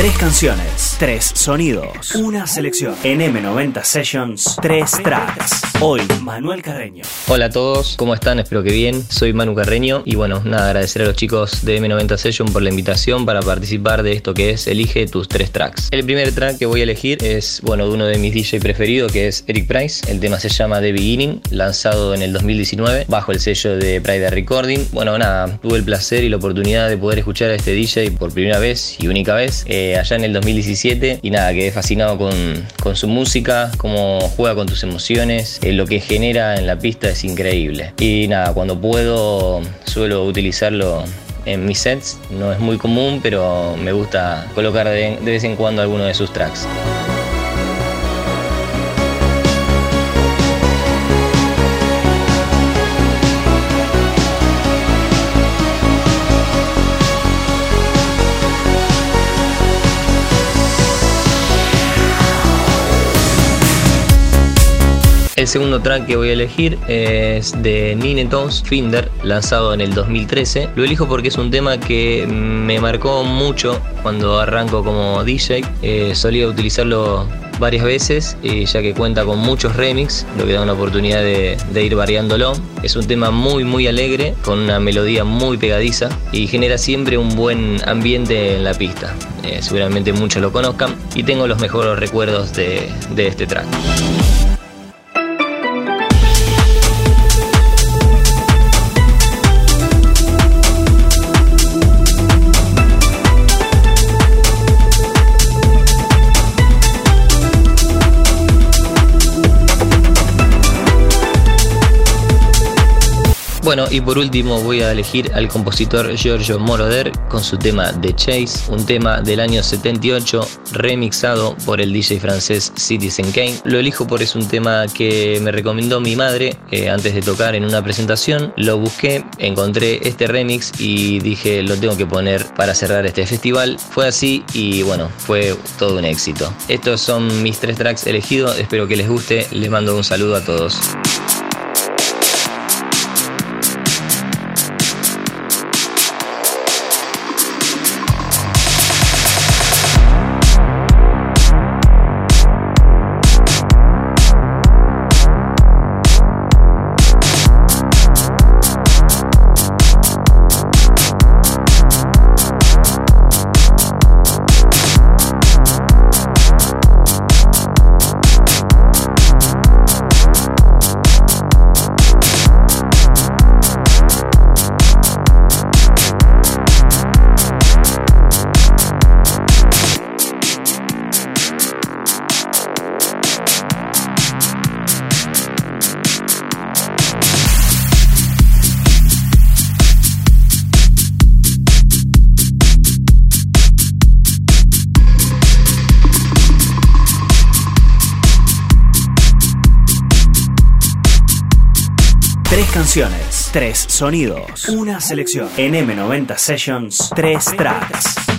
Tres canciones, tres sonidos, una selección. En M90 Sessions, tres tracks. Hoy, Manuel Carreño. Hola a todos, ¿cómo están? Espero que bien. Soy Manu Carreño y bueno, nada, agradecer a los chicos de M90 Session por la invitación para participar de esto que es Elige tus tres tracks. El primer track que voy a elegir es, bueno, de uno de mis DJ preferidos que es Eric Price. El tema se llama The Beginning, lanzado en el 2019 bajo el sello de Pride Recording. Bueno, nada, tuve el placer y la oportunidad de poder escuchar a este DJ por primera vez y única vez eh, allá en el 2017 y nada, quedé fascinado con, con su música, cómo juega con tus emociones lo que genera en la pista es increíble. Y nada, cuando puedo suelo utilizarlo en mis sets, no es muy común, pero me gusta colocar de vez en cuando alguno de sus tracks. El segundo track que voy a elegir es de Nine Tones Finder, lanzado en el 2013. Lo elijo porque es un tema que me marcó mucho cuando arranco como DJ. Eh, solía utilizarlo varias veces, eh, ya que cuenta con muchos remix, lo que da una oportunidad de, ir variándolo. Es un tema muy muy alegre, con una melodía muy pegadiza y genera siempre un buen ambiente en la pista. Eh, seguramente muchos lo conozcan y tengo los mejores recuerdos de este track. Bueno, y por último voy a elegir al compositor Giorgio Moroder con su tema The Chase, un tema del año 78 remixado por el DJ francés Citizen Kane. Lo elijo porque es un tema que me recomendó mi madre eh, antes de tocar en una presentación. Lo busqué, encontré este remix y dije lo tengo que poner para cerrar este festival. Fue así y bueno, fue todo un éxito. Estos son mis tres tracks elegidos, espero que les guste, les mando un saludo a todos. Canciones, tres sonidos, una selección. En M90 Sessions, tres tracks.